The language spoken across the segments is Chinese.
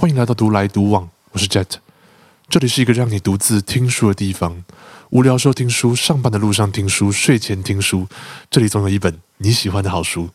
欢迎来到独来独往，我是 Jet，这里是一个让你独自听书的地方。无聊时候听书，上班的路上听书，睡前听书，这里总有一本你喜欢的好书。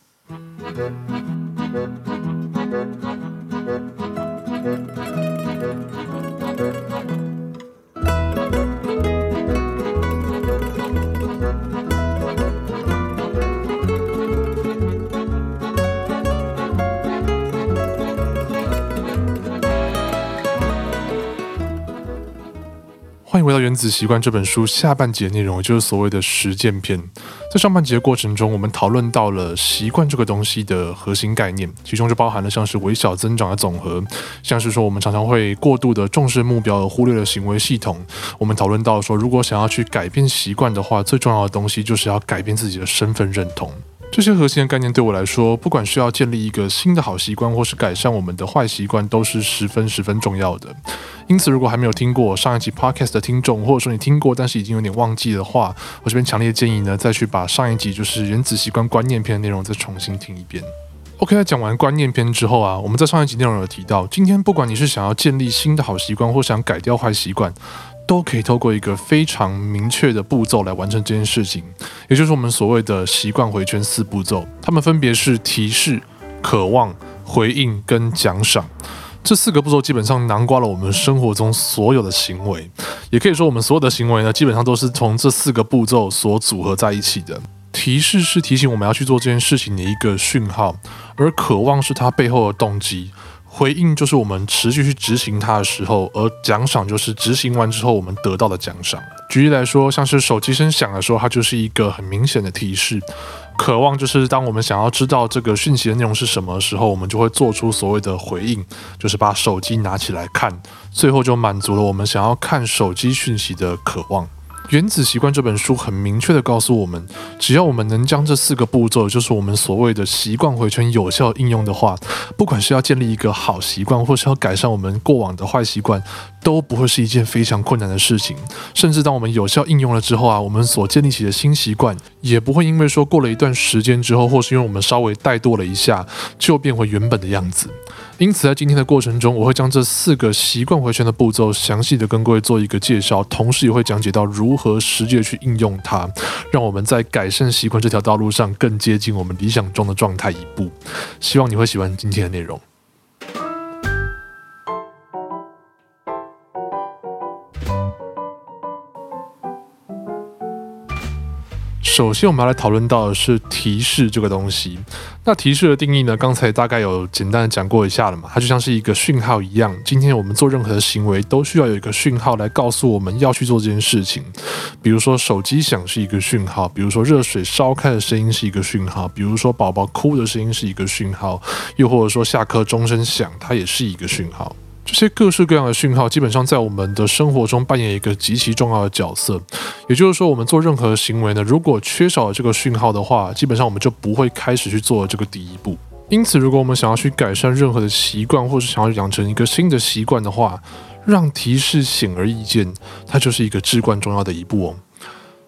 回到《原子习惯》这本书下半节内容，也就是所谓的实践篇。在上半节的过程中，我们讨论到了习惯这个东西的核心概念，其中就包含了像是微小增长的总和，像是说我们常常会过度的重视目标而忽略了行为系统。我们讨论到说，如果想要去改变习惯的话，最重要的东西就是要改变自己的身份认同。这些核心的概念对我来说，不管是要建立一个新的好习惯，或是改善我们的坏习惯，都是十分十分重要的。因此，如果还没有听过上一集 podcast 的听众，或者说你听过但是已经有点忘记的话，我这边强烈建议呢，再去把上一集就是原子习惯观念篇的内容再重新听一遍。OK，在讲完观念篇之后啊，我们在上一集内容有提到，今天不管你是想要建立新的好习惯，或想改掉坏习惯。都可以透过一个非常明确的步骤来完成这件事情，也就是我们所谓的习惯回圈四步骤。它们分别是提示、渴望、回应跟奖赏。这四个步骤基本上囊括了我们生活中所有的行为，也可以说我们所有的行为呢，基本上都是从这四个步骤所组合在一起的。提示是提醒我们要去做这件事情的一个讯号，而渴望是它背后的动机。回应就是我们持续去执行它的时候，而奖赏就是执行完之后我们得到的奖赏。举例来说，像是手机声响的时候，它就是一个很明显的提示；渴望就是当我们想要知道这个讯息的内容是什么时候，我们就会做出所谓的回应，就是把手机拿起来看，最后就满足了我们想要看手机讯息的渴望。《原子习惯》这本书很明确的告诉我们，只要我们能将这四个步骤，就是我们所谓的习惯回圈有效应用的话，不管是要建立一个好习惯，或是要改善我们过往的坏习惯，都不会是一件非常困难的事情。甚至当我们有效应用了之后啊，我们所建立起的新习惯，也不会因为说过了一段时间之后，或是因为我们稍微怠惰了一下，就变回原本的样子。因此，在今天的过程中，我会将这四个习惯回圈的步骤详细的跟各位做一个介绍，同时也会讲解到如何实际的去应用它，让我们在改善习惯这条道路上更接近我们理想中的状态一步。希望你会喜欢今天的内容。首先，我们要来讨论到的是提示这个东西。那提示的定义呢？刚才大概有简单的讲过一下了嘛。它就像是一个讯号一样。今天我们做任何的行为，都需要有一个讯号来告诉我们要去做这件事情。比如说手机响是一个讯号，比如说热水烧开的声音是一个讯号，比如说宝宝哭的声音是一个讯号，又或者说下课钟声响，它也是一个讯号。这些各式各样的讯号，基本上在我们的生活中扮演一个极其重要的角色。也就是说，我们做任何行为呢，如果缺少了这个讯号的话，基本上我们就不会开始去做这个第一步。因此，如果我们想要去改善任何的习惯，或是想要养成一个新的习惯的话，让提示显而易见，它就是一个至关重要的一步哦。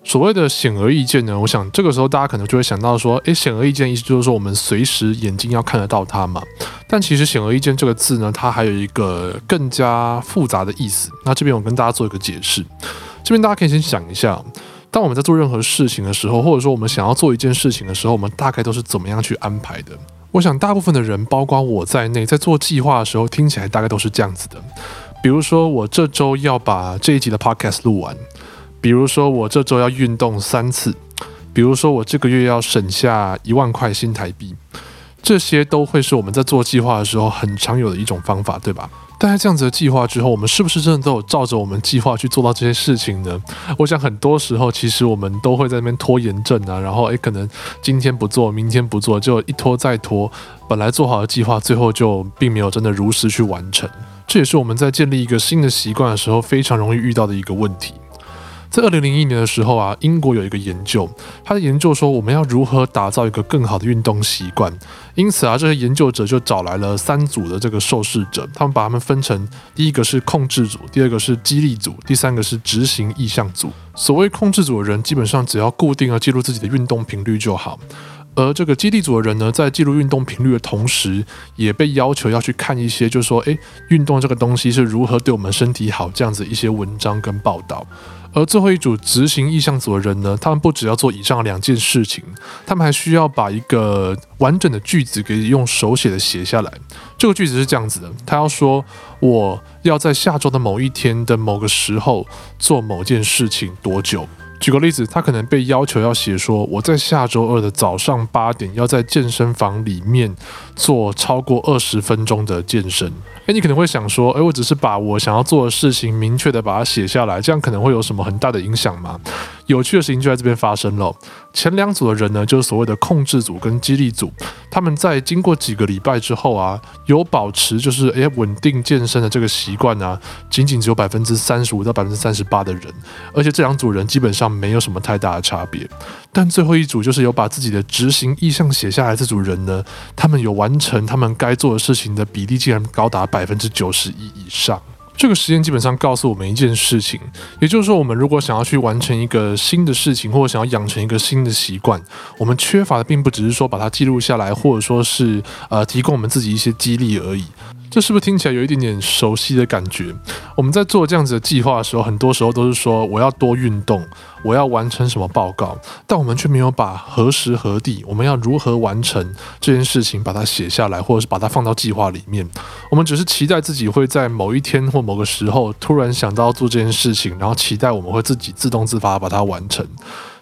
所谓的显而易见呢，我想这个时候大家可能就会想到说，诶，显而易见意思就是说我们随时眼睛要看得到它嘛。但其实显而易见这个字呢，它还有一个更加复杂的意思。那这边我跟大家做一个解释。这边大家可以先想一下，当我们在做任何事情的时候，或者说我们想要做一件事情的时候，我们大概都是怎么样去安排的？我想大部分的人，包括我在内，在做计划的时候，听起来大概都是这样子的。比如说，我这周要把这一集的 podcast 录完。比如说，我这周要运动三次；比如说，我这个月要省下一万块新台币，这些都会是我们在做计划的时候很常有的一种方法，对吧？但是这样子的计划之后，我们是不是真的都有照着我们计划去做到这些事情呢？我想很多时候，其实我们都会在那边拖延症啊，然后诶，可能今天不做，明天不做，就一拖再拖，本来做好的计划，最后就并没有真的如实去完成。这也是我们在建立一个新的习惯的时候，非常容易遇到的一个问题。在二零零一年的时候啊，英国有一个研究，他的研究说我们要如何打造一个更好的运动习惯。因此啊，这些研究者就找来了三组的这个受试者，他们把他们分成第一个是控制组，第二个是激励组，第三个是执行意向组。所谓控制组的人，基本上只要固定的记录自己的运动频率就好。而这个基地组的人呢，在记录运动频率的同时，也被要求要去看一些，就是说，诶，运动这个东西是如何对我们身体好这样子一些文章跟报道。而最后一组执行意向组的人呢，他们不只要做以上两件事情，他们还需要把一个完整的句子给用手写的写下来。这个句子是这样子的，他要说我要在下周的某一天的某个时候做某件事情多久。举个例子，他可能被要求要写说，我在下周二的早上八点要在健身房里面做超过二十分钟的健身。诶，你可能会想说，诶，我只是把我想要做的事情明确的把它写下来，这样可能会有什么很大的影响吗？有趣的事情就在这边发生了。前两组的人呢，就是所谓的控制组跟激励组，他们在经过几个礼拜之后啊，有保持就是诶稳定健身的这个习惯啊，仅仅只有百分之三十五到百分之三十八的人，而且这两组人基本上没有什么太大的差别。但最后一组就是有把自己的执行意向写下来，这组人呢，他们有完成他们该做的事情的比例竟然高达百分之九十一以上。这个实验基本上告诉我们一件事情，也就是说，我们如果想要去完成一个新的事情，或者想要养成一个新的习惯，我们缺乏的并不只是说把它记录下来，或者说是呃提供我们自己一些激励而已。这是不是听起来有一点点熟悉的感觉？我们在做这样子的计划的时候，很多时候都是说我要多运动，我要完成什么报告，但我们却没有把何时何地，我们要如何完成这件事情，把它写下来，或者是把它放到计划里面。我们只是期待自己会在某一天或某个时候突然想到做这件事情，然后期待我们会自己自动自发把它完成。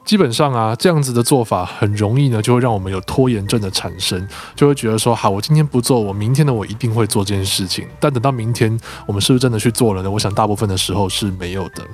基本上啊，这样子的做法很容易呢，就会让我们有拖延症的产生，就会觉得说，好，我今天不做，我明天的我一定会做这件事情。但等到明天，我们是不是真的去做了呢？我想大部分的时候是没有的。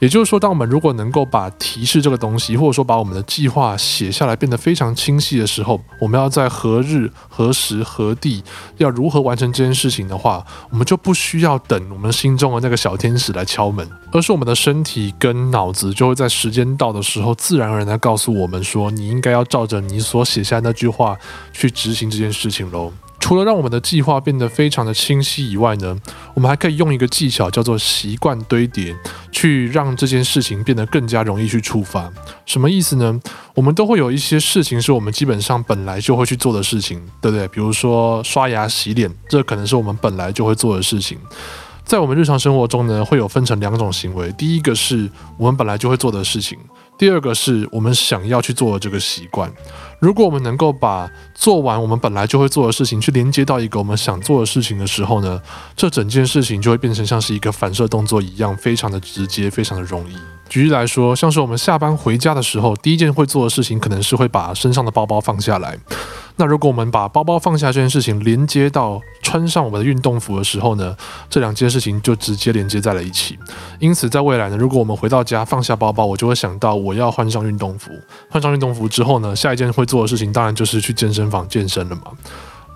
也就是说，当我们如果能够把提示这个东西，或者说把我们的计划写下来，变得非常清晰的时候，我们要在何日、何时、何地，要如何完成这件事情的话，我们就不需要等我们心中的那个小天使来敲门，而是我们的身体跟脑子就会在时间到的时候，自然而然地告诉我们说，你应该要照着你所写下那句话去执行这件事情喽。除了让我们的计划变得非常的清晰以外呢，我们还可以用一个技巧叫做习惯堆叠，去让这件事情变得更加容易去触发。什么意思呢？我们都会有一些事情是我们基本上本来就会去做的事情，对不对？比如说刷牙、洗脸，这可能是我们本来就会做的事情。在我们日常生活中呢，会有分成两种行为，第一个是我们本来就会做的事情，第二个是我们想要去做的这个习惯。如果我们能够把做完我们本来就会做的事情，去连接到一个我们想做的事情的时候呢，这整件事情就会变成像是一个反射动作一样，非常的直接，非常的容易。举例来说，像是我们下班回家的时候，第一件会做的事情，可能是会把身上的包包放下来。那如果我们把包包放下这件事情连接到穿上我们的运动服的时候呢，这两件事情就直接连接在了一起。因此，在未来呢，如果我们回到家放下包包，我就会想到我要换上运动服。换上运动服之后呢，下一件会做的事情当然就是去健身房健身了嘛。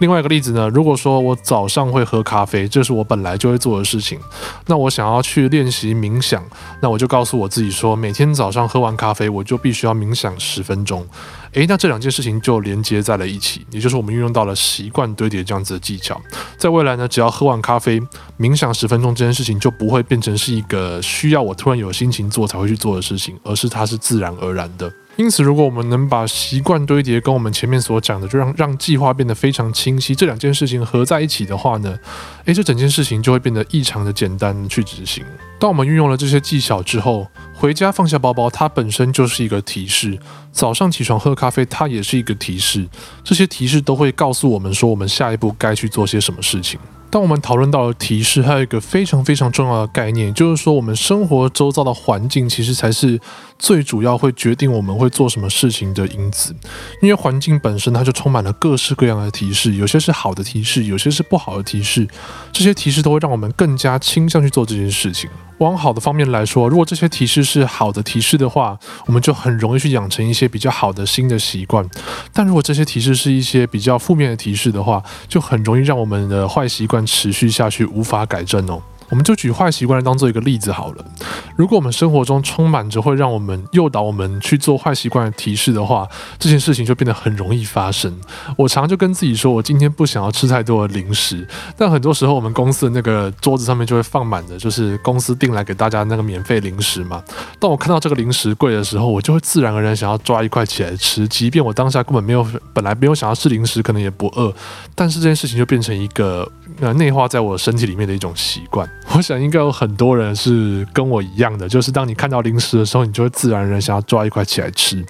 另外一个例子呢，如果说我早上会喝咖啡，这是我本来就会做的事情，那我想要去练习冥想，那我就告诉我自己说，每天早上喝完咖啡，我就必须要冥想十分钟。诶，那这两件事情就连接在了一起，也就是我们运用到了习惯堆叠这样子的技巧。在未来呢，只要喝完咖啡，冥想十分钟这件事情就不会变成是一个需要我突然有心情做才会去做的事情，而是它是自然而然的。因此，如果我们能把习惯堆叠跟我们前面所讲的，就让让计划变得非常清晰，这两件事情合在一起的话呢，诶，这整件事情就会变得异常的简单去执行。当我们运用了这些技巧之后，回家放下包包，它本身就是一个提示；早上起床喝咖啡，它也是一个提示。这些提示都会告诉我们说，我们下一步该去做些什么事情。当我们讨论到了提示，还有一个非常非常重要的概念，就是说我们生活周遭的环境其实才是最主要会决定我们会做什么事情的因子。因为环境本身它就充满了各式各样的提示，有些是好的提示，有些是不好的提示。这些提示都会让我们更加倾向去做这件事情。往好的方面来说，如果这些提示是好的提示的话，我们就很容易去养成一些比较好的新的习惯。但如果这些提示是一些比较负面的提示的话，就很容易让我们的坏习惯持续下去，无法改正哦。我们就举坏习惯当做一个例子好了。如果我们生活中充满着会让我们诱导我们去做坏习惯的提示的话，这件事情就变得很容易发生。我常就跟自己说，我今天不想要吃太多的零食，但很多时候我们公司的那个桌子上面就会放满的，就是公司订来给大家那个免费零食嘛。当我看到这个零食柜的时候，我就会自然而然想要抓一块起来吃，即便我当下根本没有本来没有想要吃零食，可能也不饿，但是这件事情就变成一个呃内化在我身体里面的一种习惯。我想应该有很多人是跟我一样的，就是当你看到零食的时候，你就会自然而然想要抓一块起来吃。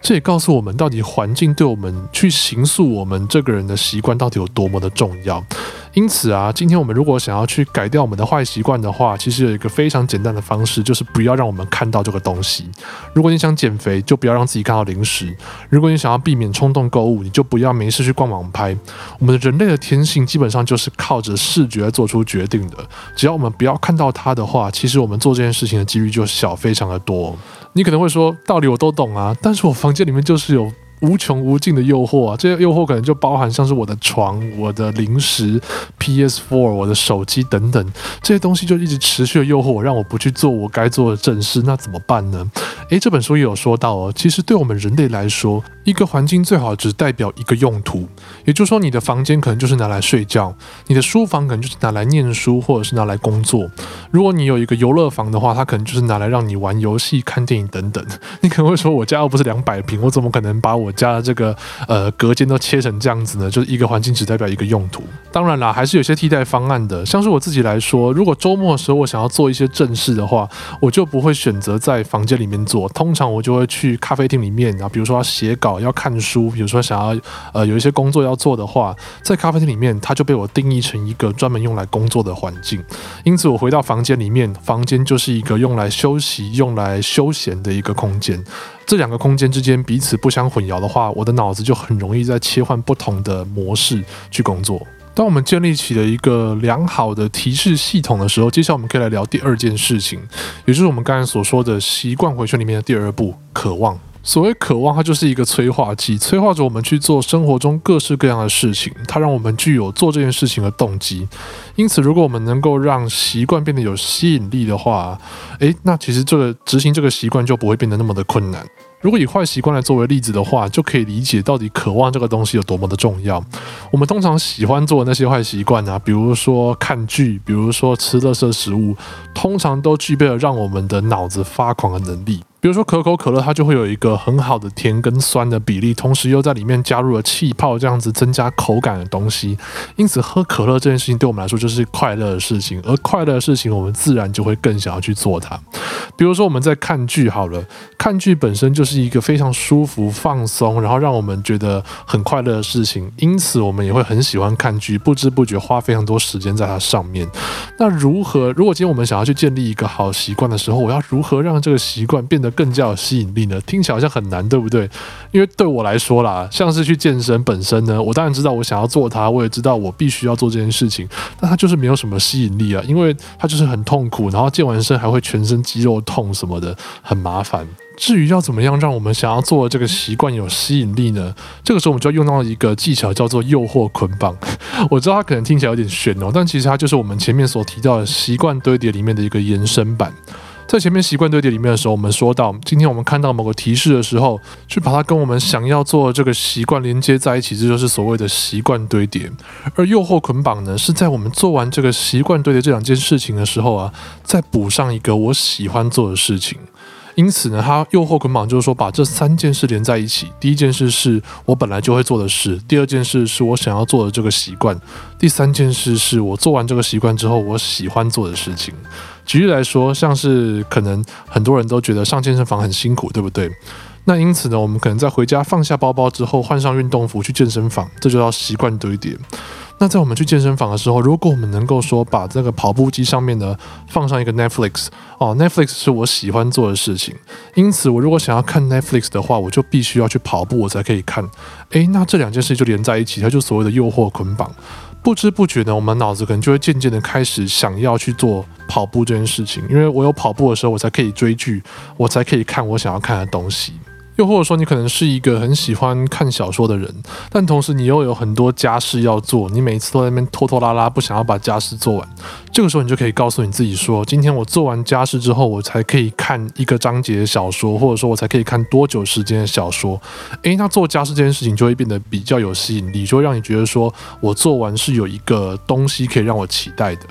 这也告诉我们，到底环境对我们去形塑我们这个人的习惯到底有多么的重要。因此啊，今天我们如果想要去改掉我们的坏习惯的话，其实有一个非常简单的方式，就是不要让我们看到这个东西。如果你想减肥，就不要让自己看到零食；如果你想要避免冲动购物，你就不要没事去逛网拍。我们人类的天性基本上就是靠着视觉做出决定的。只要我们不要看到它的话，其实我们做这件事情的几率就小非常的多。你可能会说，道理我都懂啊，但是我房间里面就是有。无穷无尽的诱惑啊！这些诱惑可能就包含像是我的床、我的零食、PS4、我的手机等等这些东西，就一直持续的诱惑我，让我不去做我该做的正事。那怎么办呢？诶，这本书也有说到哦，其实对我们人类来说，一个环境最好只代表一个用途，也就是说，你的房间可能就是拿来睡觉，你的书房可能就是拿来念书或者是拿来工作。如果你有一个游乐房的话，它可能就是拿来让你玩游戏、看电影等等。你可能会说，我家又不是两百平，我怎么可能把我家的这个呃隔间都切成这样子呢？就是一个环境只代表一个用途。当然啦，还是有些替代方案的。像是我自己来说，如果周末的时候我想要做一些正事的话，我就不会选择在房间里面做。通常我就会去咖啡厅里面，然后比如说写稿、要看书，比如说想要呃有一些工作要做的话，在咖啡厅里面，它就被我定义成一个专门用来工作的环境。因此，我回到房间里面，房间就是一个用来休息、用来休闲的一个空间。这两个空间之间彼此不相混淆的话，我的脑子就很容易在切换不同的模式去工作。当我们建立起了一个良好的提示系统的时候，接下来我们可以来聊第二件事情，也就是我们刚才所说的习惯回圈里面的第二步——渴望。所谓渴望，它就是一个催化剂，催化着我们去做生活中各式各样的事情，它让我们具有做这件事情的动机。因此，如果我们能够让习惯变得有吸引力的话，诶，那其实这个执行这个习惯就不会变得那么的困难。如果以坏习惯来作为例子的话，就可以理解到底渴望这个东西有多么的重要。我们通常喜欢做的那些坏习惯啊，比如说看剧，比如说吃垃圾食物，通常都具备了让我们的脑子发狂的能力。比如说可口可乐，它就会有一个很好的甜跟酸的比例，同时又在里面加入了气泡，这样子增加口感的东西。因此，喝可乐这件事情对我们来说就是快乐的事情，而快乐的事情，我们自然就会更想要去做它。比如说我们在看剧好了，看剧本身就是一个非常舒服、放松，然后让我们觉得很快乐的事情，因此我们也会很喜欢看剧，不知不觉花非常多时间在它上面。那如何？如果今天我们想要去建立一个好习惯的时候，我要如何让这个习惯变得更加有吸引力呢？听起来好像很难，对不对？因为对我来说啦，像是去健身本身呢，我当然知道我想要做它，我也知道我必须要做这件事情，但它就是没有什么吸引力啊，因为它就是很痛苦，然后健完身还会全身肌肉痛什么的，很麻烦。至于要怎么样让我们想要做的这个习惯有吸引力呢？这个时候我们就要用到一个技巧，叫做诱惑捆绑。我知道它可能听起来有点玄哦，但其实它就是我们前面所提到的习惯堆叠里面的一个延伸版。在前面习惯堆叠里面的时候，我们说到，今天我们看到某个提示的时候，去把它跟我们想要做的这个习惯连接在一起，这就是所谓的习惯堆叠。而诱惑捆绑呢，是在我们做完这个习惯堆叠这两件事情的时候啊，再补上一个我喜欢做的事情。因此呢，它诱惑捆绑就是说，把这三件事连在一起。第一件事是我本来就会做的事，第二件事是我想要做的这个习惯，第三件事是我做完这个习惯之后我喜欢做的事情。举例来说，像是可能很多人都觉得上健身房很辛苦，对不对？那因此呢，我们可能在回家放下包包之后，换上运动服去健身房，这就叫习惯堆叠。那在我们去健身房的时候，如果我们能够说把这个跑步机上面呢放上一个 Netflix 哦，Netflix 是我喜欢做的事情，因此我如果想要看 Netflix 的话，我就必须要去跑步，我才可以看。诶，那这两件事就连在一起，它就所谓的诱惑捆绑。不知不觉呢，我们脑子可能就会渐渐的开始想要去做跑步这件事情，因为我有跑步的时候，我才可以追剧，我才可以看我想要看的东西。又或者说你可能是一个很喜欢看小说的人，但同时你又有很多家事要做，你每次都在那边拖拖拉拉，不想要把家事做完。这个时候你就可以告诉你自己说，今天我做完家事之后，我才可以看一个章节的小说，或者说我才可以看多久时间的小说。诶，那做家事这件事情就会变得比较有吸引力，就会让你觉得说我做完是有一个东西可以让我期待的。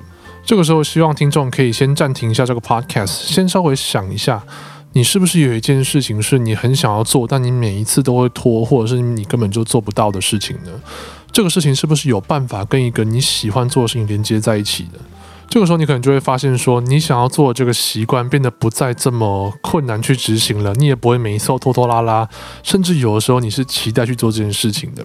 这个时候，希望听众可以先暂停一下这个 podcast，先稍微想一下。你是不是有一件事情是你很想要做，但你每一次都会拖，或者是你根本就做不到的事情呢？这个事情是不是有办法跟一个你喜欢做的事情连接在一起的？这个时候你可能就会发现，说你想要做的这个习惯变得不再这么困难去执行了，你也不会每一次都拖拖拉拉，甚至有的时候你是期待去做这件事情的。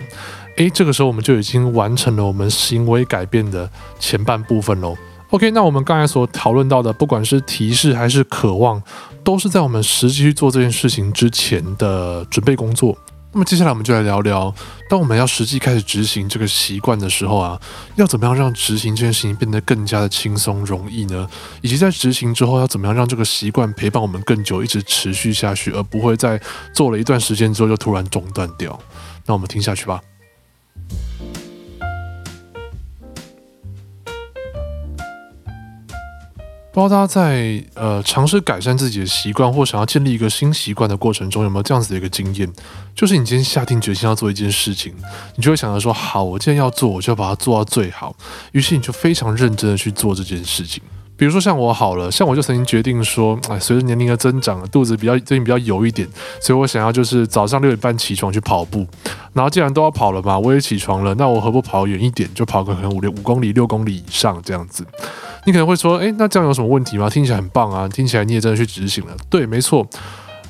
诶，这个时候我们就已经完成了我们行为改变的前半部分喽。OK，那我们刚才所讨论到的，不管是提示还是渴望，都是在我们实际去做这件事情之前的准备工作。那么接下来我们就来聊聊，当我们要实际开始执行这个习惯的时候啊，要怎么样让执行这件事情变得更加的轻松容易呢？以及在执行之后，要怎么样让这个习惯陪伴我们更久，一直持续下去，而不会在做了一段时间之后就突然中断掉？那我们听下去吧。不知道大家在呃尝试改善自己的习惯，或想要建立一个新习惯的过程中，有没有这样子的一个经验？就是你今天下定决心要做一件事情，你就会想着说：好，我既然要做，我就要把它做到最好。于是你就非常认真的去做这件事情。比如说像我好了，像我就曾经决定说：哎，随着年龄的增长，肚子比较最近比较油一点，所以我想要就是早上六点半起床去跑步。然后既然都要跑了嘛，我也起床了，那我何不跑远一点，就跑个可能五六五公里、六公里以上这样子。你可能会说，诶，那这样有什么问题吗？听起来很棒啊，听起来你也真的去执行了。对，没错。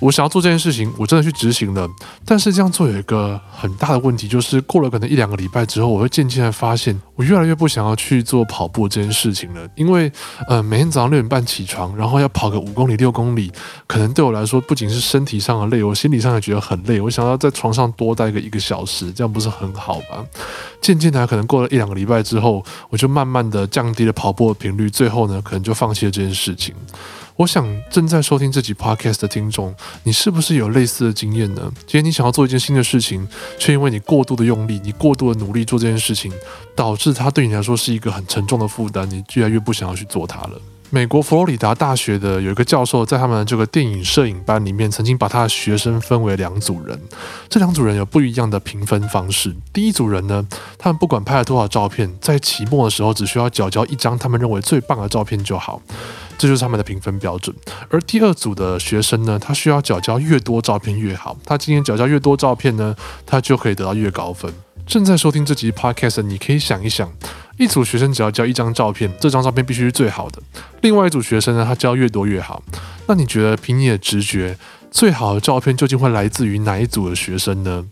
我想要做这件事情，我真的去执行了。但是这样做有一个很大的问题，就是过了可能一两个礼拜之后，我会渐渐的发现，我越来越不想要去做跑步这件事情了。因为，呃，每天早上六点半起床，然后要跑个五公里、六公里，可能对我来说不仅是身体上的累，我心理上也觉得很累。我想要在床上多待个一个小时，这样不是很好吗？渐渐的，可能过了一两个礼拜之后，我就慢慢的降低了跑步的频率，最后呢，可能就放弃了这件事情。我想正在收听这集 podcast 的听众，你是不是有类似的经验呢？今天你想要做一件新的事情，却因为你过度的用力，你过度的努力做这件事情，导致它对你来说是一个很沉重的负担，你越来越不想要去做它了。美国佛罗里达大学的有一个教授，在他们的这个电影摄影班里面，曾经把他的学生分为两组人。这两组人有不一样的评分方式。第一组人呢，他们不管拍了多少照片，在期末的时候只需要缴交一张他们认为最棒的照片就好，这就是他们的评分标准。而第二组的学生呢，他需要缴交越多照片越好，他今天缴交越多照片呢，他就可以得到越高分。正在收听这集 podcast，你可以想一想。一组学生只要交一张照片，这张照片必须是最好的。另外一组学生呢，他交越多越好。那你觉得凭你的直觉，最好的照片究竟会来自于哪一组的学生呢？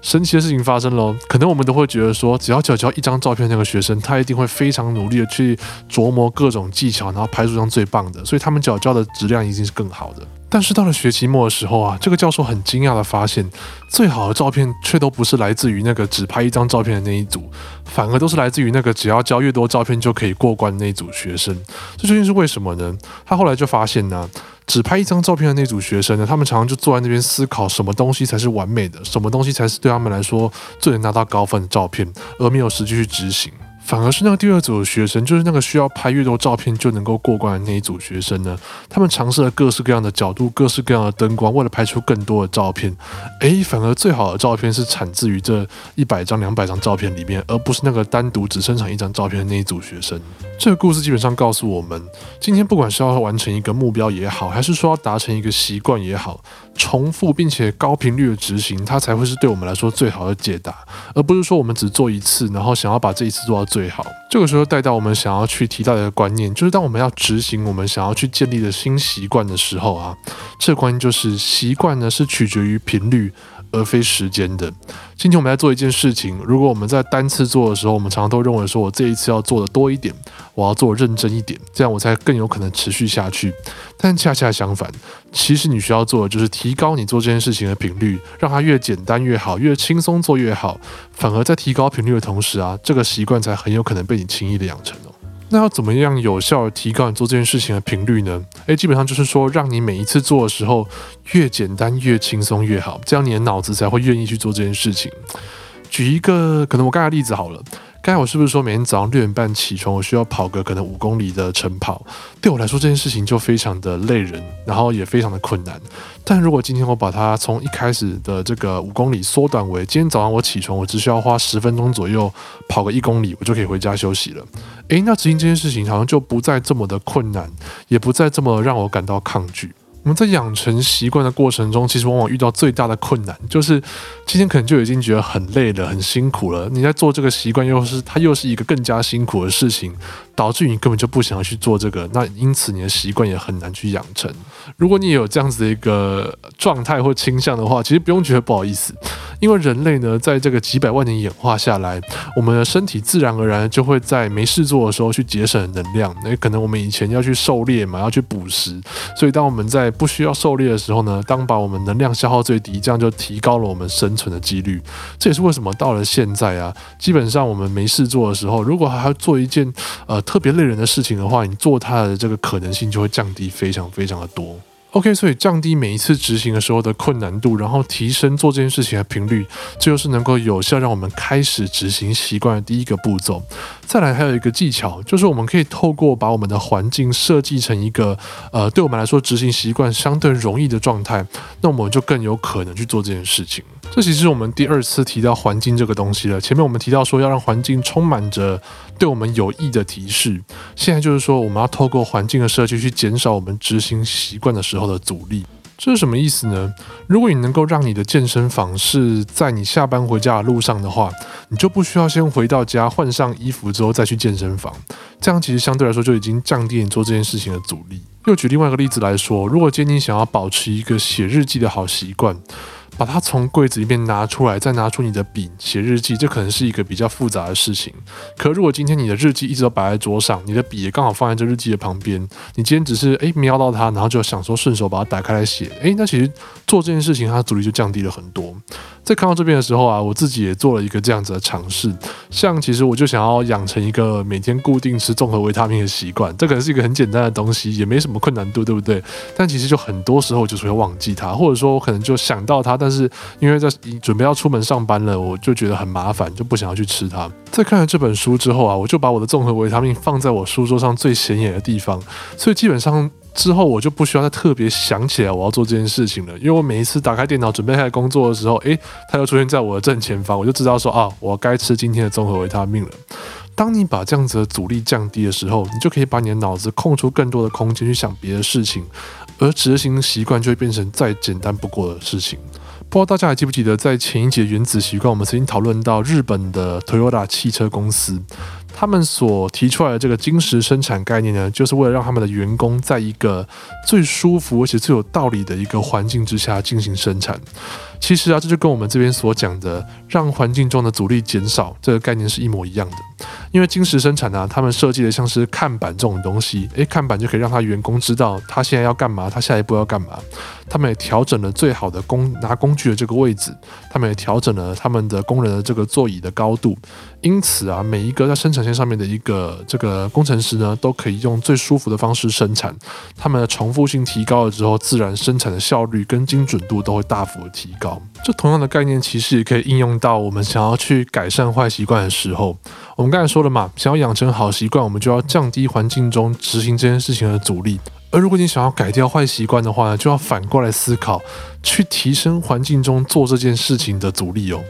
神奇的事情发生了，可能我们都会觉得说，只要缴交一张照片，那个学生他一定会非常努力的去琢磨各种技巧，然后拍出一张最棒的，所以他们缴交的质量一定是更好的。但是到了学期末的时候啊，这个教授很惊讶的发现，最好的照片却都不是来自于那个只拍一张照片的那一组，反而都是来自于那个只要交越多照片就可以过关的那组学生。这究竟是为什么呢？他后来就发现呢，只拍一张照片的那组学生呢，他们常常就坐在那边思考什么东西才是完美的，什么东西才是对他们来说最能拿到高分的照片，而没有实际去执行。反而是那个第二组的学生，就是那个需要拍越多照片就能够过关的那一组学生呢。他们尝试了各式各样的角度、各式各样的灯光，为了拍出更多的照片。诶，反而最好的照片是产自于这一百张、两百张照片里面，而不是那个单独只生产一张照片的那一组学生。这个故事基本上告诉我们，今天不管是要完成一个目标也好，还是说要达成一个习惯也好，重复并且高频率的执行，它才会是对我们来说最好的解答，而不是说我们只做一次，然后想要把这一次做到最。好，这个时候带到我们想要去提到的观念，就是当我们要执行我们想要去建立的新习惯的时候啊，这个观念就是习惯呢是取决于频率。而非时间的。今天我们在做一件事情，如果我们在单次做的时候，我们常常都认为说，我这一次要做的多一点，我要做认真一点，这样我才更有可能持续下去。但恰恰相反，其实你需要做的就是提高你做这件事情的频率，让它越简单越好，越轻松做越好。反而在提高频率的同时啊，这个习惯才很有可能被你轻易的养成。那要怎么样有效的提高你做这件事情的频率呢？诶，基本上就是说，让你每一次做的时候越简单、越轻松越好，这样你的脑子才会愿意去做这件事情。举一个可能我刚才例子好了。刚才我是不是说每天早上六点半起床，我需要跑个可能五公里的晨跑？对我来说这件事情就非常的累人，然后也非常的困难。但如果今天我把它从一开始的这个五公里缩短为今天早上我起床，我只需要花十分钟左右跑个一公里，我就可以回家休息了。诶，那执行这件事情好像就不再这么的困难，也不再这么让我感到抗拒。我们在养成习惯的过程中，其实往往遇到最大的困难，就是今天可能就已经觉得很累了、很辛苦了。你在做这个习惯，又是它又是一个更加辛苦的事情，导致你根本就不想要去做这个。那因此你的习惯也很难去养成。如果你有这样子的一个状态或倾向的话，其实不用觉得不好意思。因为人类呢，在这个几百万年演化下来，我们的身体自然而然就会在没事做的时候去节省能量。那可能我们以前要去狩猎嘛，要去捕食，所以当我们在不需要狩猎的时候呢，当把我们能量消耗最低，这样就提高了我们生存的几率。这也是为什么到了现在啊，基本上我们没事做的时候，如果还要做一件呃特别累人的事情的话，你做它的这个可能性就会降低非常非常的多。OK，所以降低每一次执行的时候的困难度，然后提升做这件事情的频率，这就是能够有效让我们开始执行习惯的第一个步骤。再来还有一个技巧，就是我们可以透过把我们的环境设计成一个呃，对我们来说执行习惯相对容易的状态，那我们就更有可能去做这件事情。这其实是我们第二次提到环境这个东西了。前面我们提到说要让环境充满着对我们有益的提示，现在就是说我们要透过环境的设计去减少我们执行习惯的时的阻力。这是什么意思呢？如果你能够让你的健身房是在你下班回家的路上的话，你就不需要先回到家换上衣服之后再去健身房。这样其实相对来说就已经降低你做这件事情的阻力。又举另外一个例子来说，如果今天你想要保持一个写日记的好习惯。把它从柜子里面拿出来，再拿出你的笔写日记，这可能是一个比较复杂的事情。可如果今天你的日记一直都摆在桌上，你的笔也刚好放在这日记的旁边，你今天只是诶瞄到它，然后就想说顺手把它打开来写，诶，那其实做这件事情它的阻力就降低了很多。在看到这边的时候啊，我自己也做了一个这样子的尝试。像其实我就想要养成一个每天固定吃综合维他命的习惯，这可能是一个很简单的东西，也没什么困难度，对不对？但其实就很多时候就是会忘记它，或者说我可能就想到它，但但是因为在准备要出门上班了，我就觉得很麻烦，就不想要去吃它。在看了这本书之后啊，我就把我的综合维他命放在我书桌上最显眼的地方，所以基本上。之后我就不需要再特别想起来我要做这件事情了，因为我每一次打开电脑准备开始工作的时候，诶，它就出现在我的正前方，我就知道说啊，我该吃今天的综合维他命了。当你把这样子的阻力降低的时候，你就可以把你的脑子空出更多的空间去想别的事情，而执行习惯就会变成再简单不过的事情。不知道大家还记不记得，在前一节原子习惯，我们曾经讨论到日本的 Toyota 汽车公司。他们所提出来的这个金石生产概念呢，就是为了让他们的员工在一个最舒服而且最有道理的一个环境之下进行生产。其实啊，这就跟我们这边所讲的让环境中的阻力减少这个概念是一模一样的。因为金石生产呢，他们设计的像是看板这种东西，诶，看板就可以让他员工知道他现在要干嘛，他下一步要干嘛。他们也调整了最好的工拿工具的这个位置，他们也调整了他们的工人的这个座椅的高度。因此啊，每一个在生产线上面的一个这个工程师呢，都可以用最舒服的方式生产。他们的重复性提高了之后，自然生产的效率跟精准度都会大幅的提高。这同样的概念其实也可以应用到我们想要去改善坏习惯的时候。我们刚才说了嘛，想要养成好习惯，我们就要降低环境中执行这件事情的阻力。而如果你想要改掉坏习惯的话呢，就要反过来思考，去提升环境中做这件事情的阻力哦。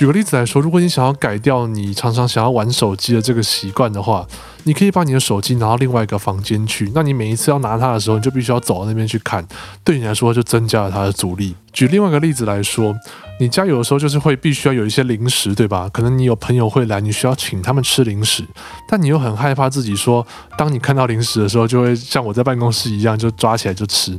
举个例子来说，如果你想要改掉你常常想要玩手机的这个习惯的话，你可以把你的手机拿到另外一个房间去。那你每一次要拿它的时候，你就必须要走到那边去看，对你来说就增加了它的阻力。举另外一个例子来说，你家有的时候就是会必须要有一些零食，对吧？可能你有朋友会来，你需要请他们吃零食，但你又很害怕自己说，当你看到零食的时候，就会像我在办公室一样，就抓起来就吃。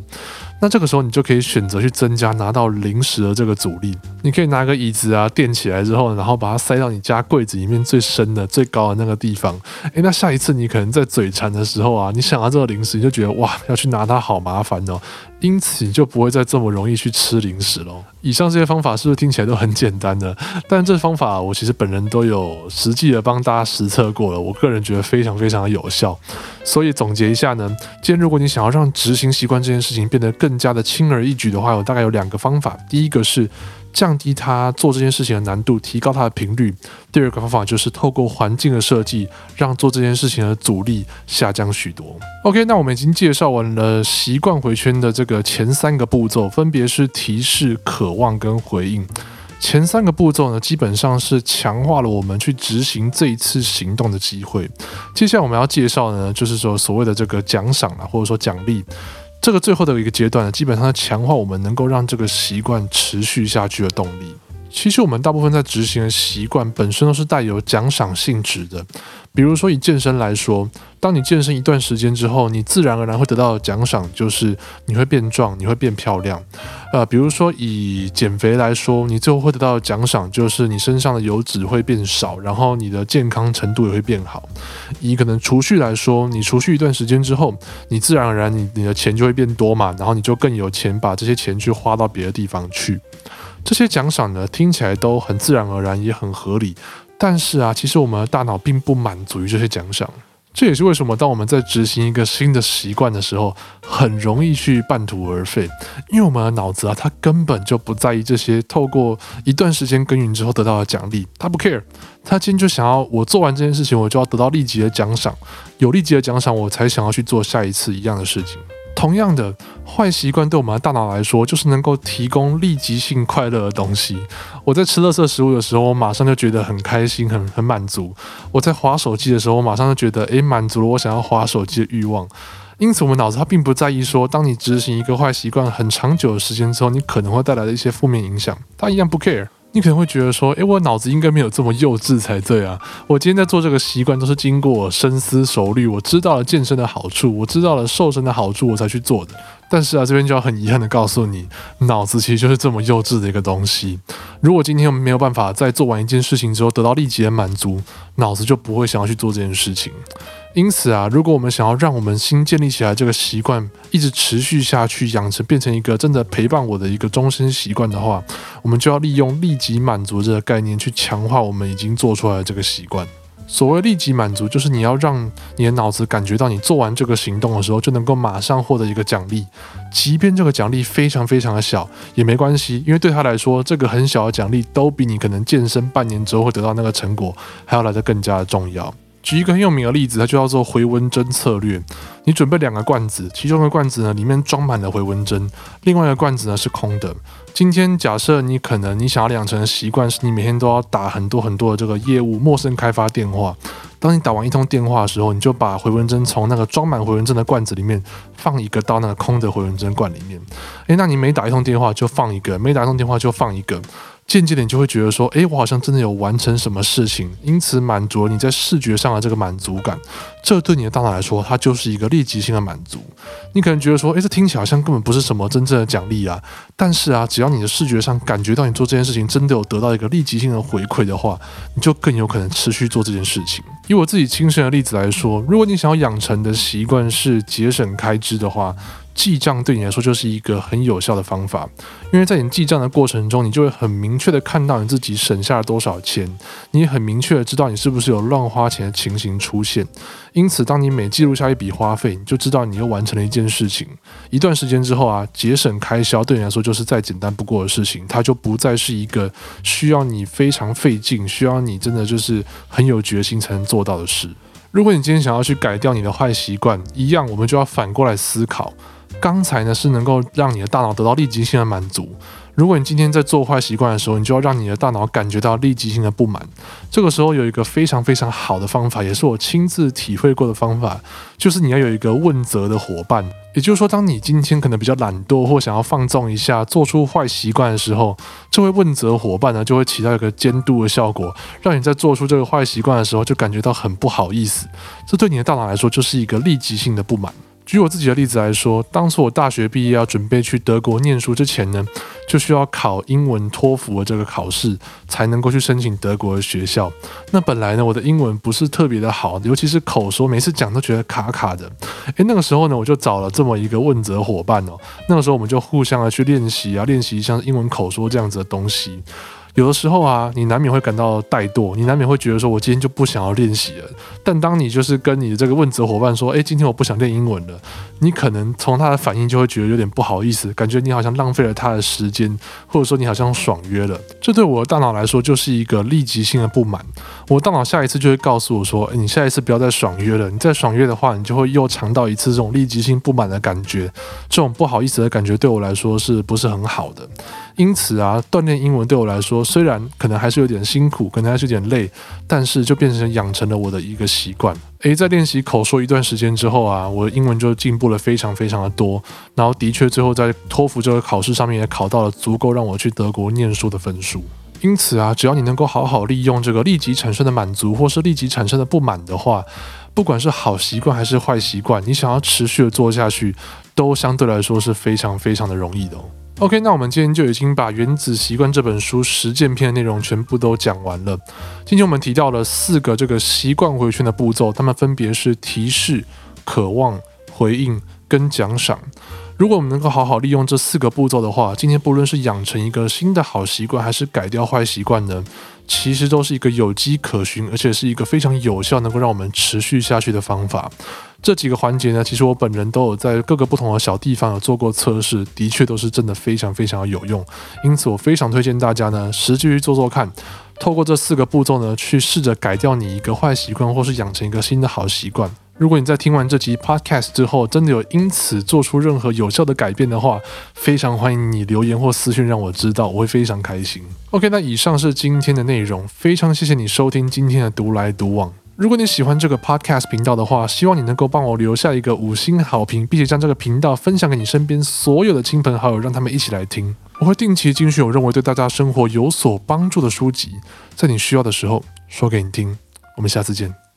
那这个时候你就可以选择去增加拿到零食的这个阻力。你可以拿个椅子啊垫起来之后，然后把它塞到你家柜子里面最深的、最高的那个地方。诶，那下一次你可能在嘴馋的时候啊，你想到这个零食，你就觉得哇，要去拿它好麻烦哦。因此你就不会再这么容易去吃零食喽。以上这些方法是不是听起来都很简单呢？但这方法我其实本人都有实际的帮大家实测过了，我个人觉得非常非常的有效。所以总结一下呢，今天如果你想要让执行习惯这件事情变得更加的轻而易举的话，我大概有两个方法。第一个是。降低他做这件事情的难度，提高他的频率。第二个方法就是透过环境的设计，让做这件事情的阻力下降许多。OK，那我们已经介绍完了习惯回圈的这个前三个步骤，分别是提示、渴望跟回应。前三个步骤呢，基本上是强化了我们去执行这一次行动的机会。接下来我们要介绍的呢，就是说所谓的这个奖赏啊，或者说奖励。这个最后的一个阶段呢，基本上强化我们能够让这个习惯持续下去的动力。其实我们大部分在执行的习惯本身都是带有奖赏性质的。比如说以健身来说，当你健身一段时间之后，你自然而然会得到的奖赏就是你会变壮，你会变漂亮。呃，比如说以减肥来说，你最后会得到的奖赏就是你身上的油脂会变少，然后你的健康程度也会变好。以可能储蓄来说，你储蓄一段时间之后，你自然而然你你的钱就会变多嘛，然后你就更有钱把这些钱去花到别的地方去。这些奖赏呢，听起来都很自然而然，也很合理。但是啊，其实我们的大脑并不满足于这些奖赏，这也是为什么当我们在执行一个新的习惯的时候，很容易去半途而废。因为我们的脑子啊，它根本就不在意这些透过一段时间耕耘之后得到的奖励，他不 care，他今天就想要我做完这件事情，我就要得到立即的奖赏，有立即的奖赏，我才想要去做下一次一样的事情。同样的坏习惯对我们的大脑来说，就是能够提供立即性快乐的东西。我在吃垃圾食物的时候，我马上就觉得很开心、很很满足；我在划手机的时候，我马上就觉得，诶，满足了我想要划手机的欲望。因此，我们脑子它并不在意说，当你执行一个坏习惯很长久的时间之后，你可能会带来的一些负面影响，它一样不 care。你可能会觉得说，诶，我脑子应该没有这么幼稚才对啊！我今天在做这个习惯，都是经过深思熟虑，我知道了健身的好处，我知道了瘦身的好处，我才去做的。但是啊，这边就要很遗憾的告诉你，脑子其实就是这么幼稚的一个东西。如果今天我们没有办法在做完一件事情之后得到立即的满足，脑子就不会想要去做这件事情。因此啊，如果我们想要让我们新建立起来这个习惯一直持续下去，养成变成一个真的陪伴我的一个终身习惯的话，我们就要利用立即满足这个概念去强化我们已经做出来的这个习惯。所谓立即满足，就是你要让你的脑子感觉到你做完这个行动的时候，就能够马上获得一个奖励，即便这个奖励非常非常的小也没关系，因为对他来说，这个很小的奖励都比你可能健身半年之后会得到那个成果还要来得更加的重要。举一个很有名的例子，它就叫做回纹针策略。你准备两个罐子，其中的罐子呢里面装满了回纹针，另外一个罐子呢是空的。今天假设你可能你想要养成的习惯是你每天都要打很多很多的这个业务陌生开发电话。当你打完一通电话的时候，你就把回纹针从那个装满回纹针的罐子里面放一个到那个空的回纹针罐里面。诶，那你每打一通电话就放一个，每打一通电话就放一个。渐渐的，你就会觉得说，诶，我好像真的有完成什么事情，因此满足了你在视觉上的这个满足感。这对你的大脑来说，它就是一个立即性的满足。你可能觉得说，诶，这听起来好像根本不是什么真正的奖励啊。但是啊，只要你的视觉上感觉到你做这件事情真的有得到一个立即性的回馈的话，你就更有可能持续做这件事情。以我自己亲身的例子来说，如果你想要养成的习惯是节省开支的话。记账对你来说就是一个很有效的方法，因为在你记账的过程中，你就会很明确的看到你自己省下了多少钱，你也很明确的知道你是不是有乱花钱的情形出现。因此，当你每记录下一笔花费，你就知道你又完成了一件事情。一段时间之后啊，节省开销对你来说就是再简单不过的事情，它就不再是一个需要你非常费劲、需要你真的就是很有决心才能做到的事。如果你今天想要去改掉你的坏习惯，一样，我们就要反过来思考。刚才呢是能够让你的大脑得到立即性的满足。如果你今天在做坏习惯的时候，你就要让你的大脑感觉到立即性的不满。这个时候有一个非常非常好的方法，也是我亲自体会过的方法，就是你要有一个问责的伙伴。也就是说，当你今天可能比较懒惰或想要放纵一下，做出坏习惯的时候，这位问责伙伴呢就会起到一个监督的效果，让你在做出这个坏习惯的时候就感觉到很不好意思。这对你的大脑来说就是一个立即性的不满。举我自己的例子来说，当初我大学毕业要准备去德国念书之前呢，就需要考英文托福的这个考试，才能够去申请德国的学校。那本来呢，我的英文不是特别的好，尤其是口说，每次讲都觉得卡卡的。诶，那个时候呢，我就找了这么一个问责伙伴哦。那个时候我们就互相的去练习啊，练习像英文口说这样子的东西。有的时候啊，你难免会感到怠惰，你难免会觉得说，我今天就不想要练习了。但当你就是跟你的这个问责伙伴说，哎，今天我不想练英文了，你可能从他的反应就会觉得有点不好意思，感觉你好像浪费了他的时间，或者说你好像爽约了。这对我的大脑来说就是一个立即性的不满。我大脑下一次就会告诉我说，你下一次不要再爽约了。你再爽约的话，你就会又尝到一次这种立即性不满的感觉，这种不好意思的感觉对我来说是不是很好的？因此啊，锻炼英文对我来说，虽然可能还是有点辛苦，可能还是有点累，但是就变成养成了我的一个习惯。诶，在练习口说一段时间之后啊，我的英文就进步了非常非常的多。然后的确，最后在托福这个考试上面也考到了足够让我去德国念书的分数。因此啊，只要你能够好好利用这个立即产生的满足，或是立即产生的不满的话，不管是好习惯还是坏习惯，你想要持续的做下去，都相对来说是非常非常的容易的哦。OK，那我们今天就已经把《原子习惯》这本书实践篇的内容全部都讲完了。今天我们提到了四个这个习惯回圈的步骤，它们分别是提示、渴望、回应跟奖赏。如果我们能够好好利用这四个步骤的话，今天不论是养成一个新的好习惯，还是改掉坏习惯呢，其实都是一个有迹可循，而且是一个非常有效，能够让我们持续下去的方法。这几个环节呢，其实我本人都有在各个不同的小地方有做过测试，的确都是真的非常非常有用。因此，我非常推荐大家呢，实际去做做看。透过这四个步骤呢，去试着改掉你一个坏习惯，或是养成一个新的好习惯。如果你在听完这集 podcast 之后，真的有因此做出任何有效的改变的话，非常欢迎你留言或私讯让我知道，我会非常开心。OK，那以上是今天的内容，非常谢谢你收听今天的独来独往。如果你喜欢这个 podcast 频道的话，希望你能够帮我留下一个五星好评，并且将这个频道分享给你身边所有的亲朋好友，让他们一起来听。我会定期精选我认为对大家生活有所帮助的书籍，在你需要的时候说给你听。我们下次见。